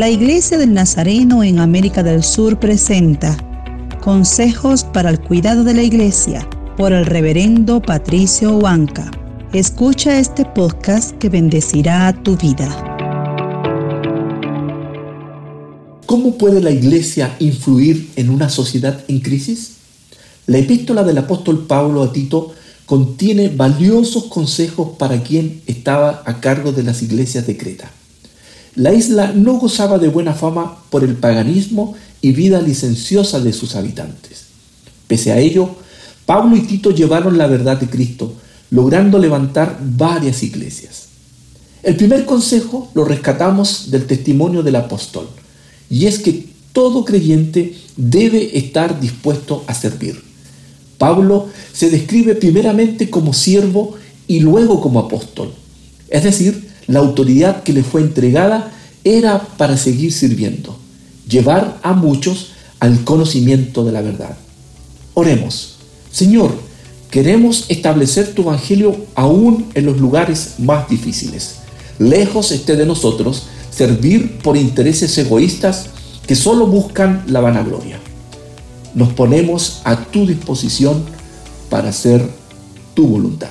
La Iglesia del Nazareno en América del Sur presenta Consejos para el cuidado de la Iglesia por el reverendo Patricio Huanca. Escucha este podcast que bendecirá tu vida. ¿Cómo puede la Iglesia influir en una sociedad en crisis? La epístola del apóstol Pablo a Tito contiene valiosos consejos para quien estaba a cargo de las iglesias de Creta. La isla no gozaba de buena fama por el paganismo y vida licenciosa de sus habitantes. Pese a ello, Pablo y Tito llevaron la verdad de Cristo, logrando levantar varias iglesias. El primer consejo lo rescatamos del testimonio del apóstol, y es que todo creyente debe estar dispuesto a servir. Pablo se describe primeramente como siervo y luego como apóstol, es decir, la autoridad que le fue entregada era para seguir sirviendo, llevar a muchos al conocimiento de la verdad. Oremos, Señor, queremos establecer tu evangelio aún en los lugares más difíciles. Lejos esté de nosotros servir por intereses egoístas que solo buscan la vanagloria. Nos ponemos a tu disposición para hacer tu voluntad.